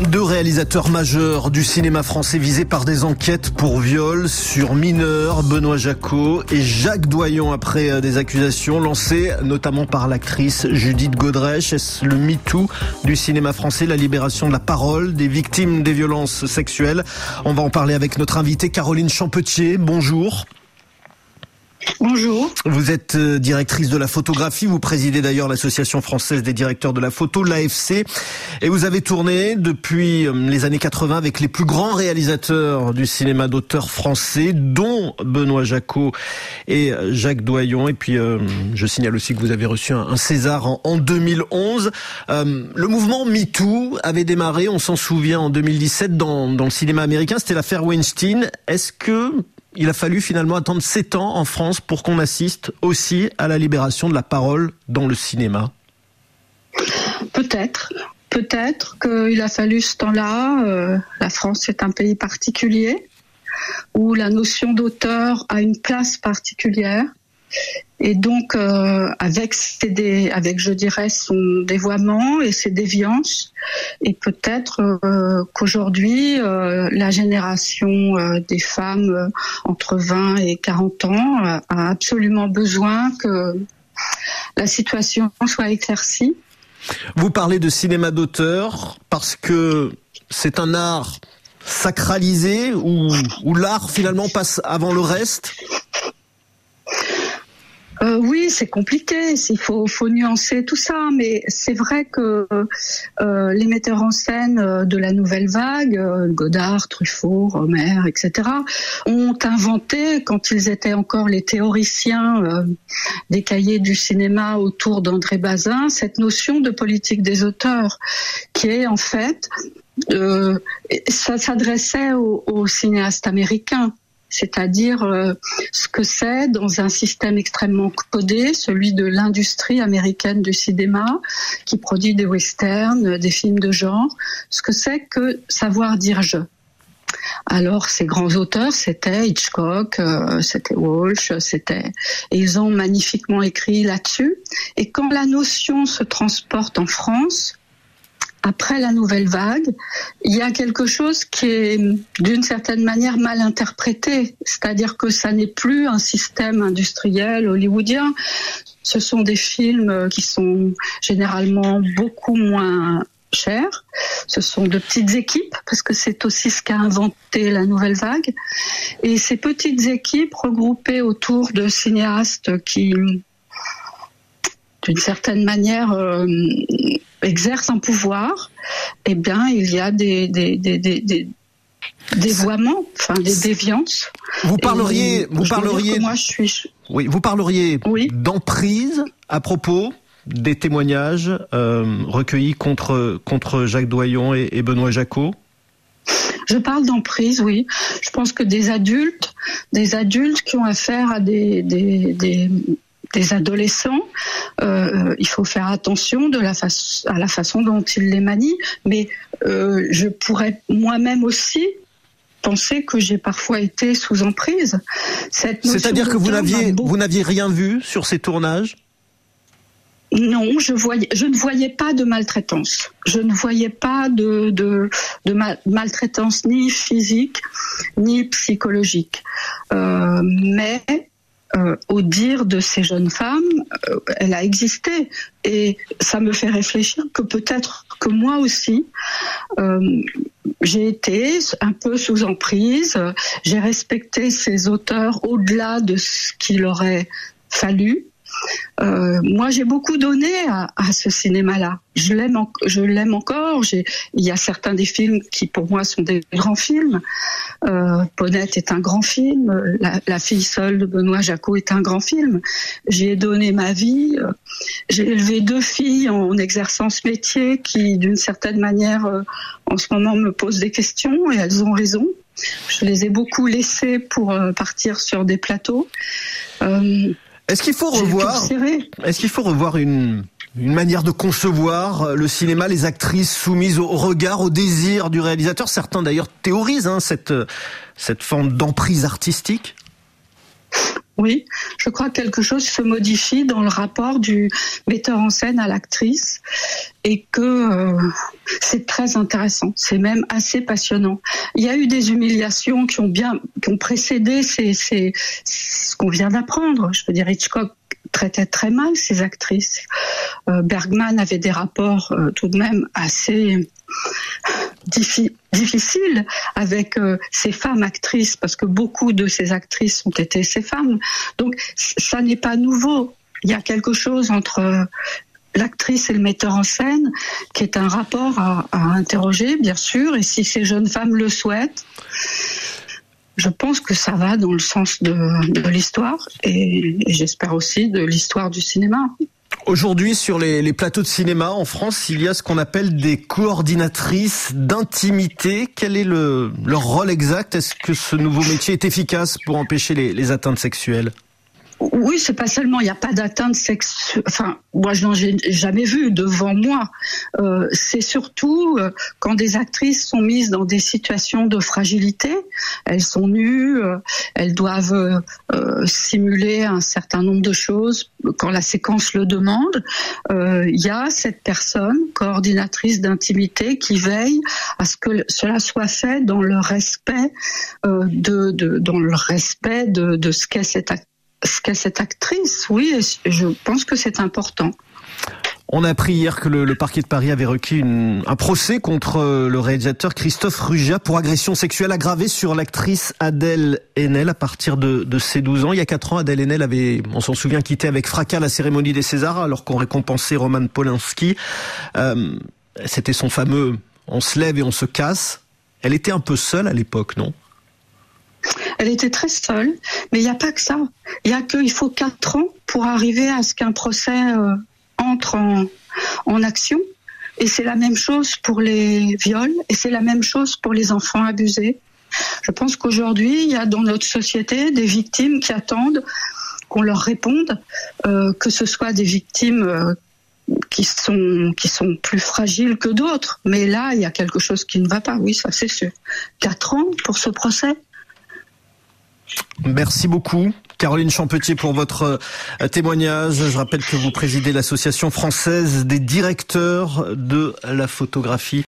Deux réalisateurs majeurs du cinéma français visés par des enquêtes pour viol sur mineurs, Benoît Jacot et Jacques Doyon après euh, des accusations lancées notamment par l'actrice Judith Godrèche. Est-ce le MeToo du cinéma français, la libération de la parole des victimes des violences sexuelles? On va en parler avec notre invitée Caroline Champetier. Bonjour. Bonjour. Vous êtes euh, directrice de la photographie, vous présidez d'ailleurs l'association française des directeurs de la photo, l'AFC, et vous avez tourné depuis euh, les années 80 avec les plus grands réalisateurs du cinéma d'auteur français, dont Benoît Jacot et euh, Jacques Doyon. Et puis, je signale aussi que vous avez reçu un, César en, 2011. le mouvement MeToo avait démarré, on s'en souvient, en 2017 dans, dans le cinéma américain. C'était l'affaire Weinstein. Est-ce que il a fallu finalement attendre sept ans en France pour qu'on assiste aussi à la libération de la parole dans le cinéma Peut-être. Peut-être qu'il a fallu ce temps-là. Euh, la France est un pays particulier où la notion d'auteur a une place particulière. Et donc, euh, avec, ses avec, je dirais, son dévoiement et ses déviances, et peut-être euh, qu'aujourd'hui, euh, la génération des femmes entre 20 et 40 ans a absolument besoin que la situation soit éclaircie. Vous parlez de cinéma d'auteur parce que c'est un art sacralisé ou où l'art finalement passe avant le reste? Euh, oui, c'est compliqué. Il faut, nuancer tout ça, mais c'est vrai que euh, les metteurs en scène euh, de la nouvelle vague, Godard, Truffaut, Romer, etc., ont inventé, quand ils étaient encore les théoriciens euh, des cahiers du cinéma autour d'André Bazin, cette notion de politique des auteurs, qui est en fait, ça s'adressait aux cinéastes américains c'est-à-dire euh, ce que c'est dans un système extrêmement codé, celui de l'industrie américaine du cinéma, qui produit des westerns, des films de genre, ce que c'est que savoir dire je. Alors ces grands auteurs, c'était Hitchcock, euh, c'était Walsh, c'était et ils ont magnifiquement écrit là-dessus. Et quand la notion se transporte en France, après la nouvelle vague, il y a quelque chose qui est d'une certaine manière mal interprété, c'est-à-dire que ça n'est plus un système industriel hollywoodien, ce sont des films qui sont généralement beaucoup moins chers, ce sont de petites équipes, parce que c'est aussi ce qu'a inventé la nouvelle vague, et ces petites équipes regroupées autour de cinéastes qui d'une certaine manière euh, exerce un pouvoir, eh bien, il y a des, des, des, des dévoiements, enfin des déviances. Vous parleriez, vous parleriez, moi je suis, oui, vous parleriez d'emprise à propos des témoignages euh, recueillis contre contre Jacques Doyon et, et Benoît Jacot. Je parle d'emprise, oui. Je pense que des adultes, des adultes qui ont affaire à des, des, des, des adolescents, euh, il faut faire attention de la à la façon dont ils les manient. Mais euh, je pourrais moi-même aussi penser que j'ai parfois été sous emprise. C'est-à-dire que vous n'aviez vous n'aviez rien vu sur ces tournages? Non, je voyais, je ne voyais pas de maltraitance. Je ne voyais pas de, de, maltraitance ni physique ni psychologique. Euh, mais euh, au dire de ces jeunes femmes, euh, elle a existé. Et ça me fait réfléchir que peut-être que moi aussi, euh, j'ai été un peu sous emprise, j'ai respecté ces auteurs au-delà de ce qu'il aurait fallu. Euh, moi, j'ai beaucoup donné à, ce cinéma-là. Je l'aime, je l'aime encore. il y a certains des films qui, pour moi, sont des grands films. Euh, Ponette est un grand film. La, fille seule de Benoît Jacot est un grand film. J'ai donné ma vie. J'ai élevé deux filles en exerçant ce métier qui, d'une certaine manière, euh, en ce moment, me posent des questions et elles ont raison. Je les ai beaucoup laissées pour euh, partir sur des plateaux. Est-ce qu'il faut revoir Est-ce qu'il faut revoir une une manière de concevoir le cinéma, les actrices soumises au regard, au désir du réalisateur? Certains d'ailleurs théorisent hein, cette cette forme d'emprise artistique? Oui. Je crois que quelque chose se modifie dans le rapport du metteur en scène à l'actrice et que euh, c'est très intéressant. C'est même assez passionnant. Il y a eu des humiliations qui ont bien, qui ont précédé ces, ces, ce qu'on vient d'apprendre. Je veux dire, Hitchcock traitait très mal ses actrices. Euh, Bergman avait des rapports euh, tout de même assez difficile avec euh, ces femmes actrices parce que beaucoup de ces actrices ont été ces femmes. Donc ça n'est pas nouveau. Il y a quelque chose entre euh, l'actrice et le metteur en scène qui est un rapport à, interroger, bien sûr, et si ces jeunes femmes le souhaitent, je pense que ça va dans le sens de, l'histoire et j'espère aussi de l'histoire du cinéma. Aujourd'hui, sur les, plateaux de cinéma en France, il y a ce qu'on appelle des coordinatrices d'intimité. Quel est le, leur rôle exact? Est-ce que ce nouveau métier est efficace pour empêcher les atteintes sexuelles? Oui, c'est pas seulement, il n'y a pas d'atteinte sexuelle. Enfin, moi, je n'en ai jamais vu devant moi. Euh, c'est surtout euh, quand des actrices sont mises dans des situations de fragilité. Elles sont nues, euh, elles doivent simuler un certain nombre de choses quand la séquence le demande. Il y a cette personne, coordinatrice d'intimité, qui veille à ce que cela soit fait dans le respect de, de, dans le respect de, de ce qu'est cette actrice ce qu'est cette actrice, oui, je pense que c'est important. On a appris hier que le, parquet de Paris avait requis un procès contre euh, le réalisateur Christophe Rugia pour agression sexuelle aggravée sur l'actrice Adèle Haenel à partir de, ses 12 ans. Il y a 4 ans, Adèle Haenel avait, on s'en souvient, quitté avec fracas la cérémonie des Césars alors qu'on récompensait Roman Polanski. Euh, c'était son fameux « on se lève et on se casse ». Elle était un peu seule à l'époque, non? Elle était très seule, mais il n'y a pas que ça. Il y a qu'il faut quatre ans pour arriver à ce qu'un procès euh, entre en, action. Et c'est la même chose pour les viols, et c'est la même chose pour les enfants abusés. Je pense qu'aujourd'hui, il y a dans notre société des victimes qui attendent qu'on leur réponde, euh, que ce soit des victimes euh, qui sont qui sont plus fragiles que d'autres. Mais là, il y a quelque chose qui ne va pas. Oui, ça c'est sûr. Quatre ans pour ce procès. Merci beaucoup. Caroline Champetier pour votre euh, témoignage. Je rappelle que vous présidez l'association française des directeurs de la photographie.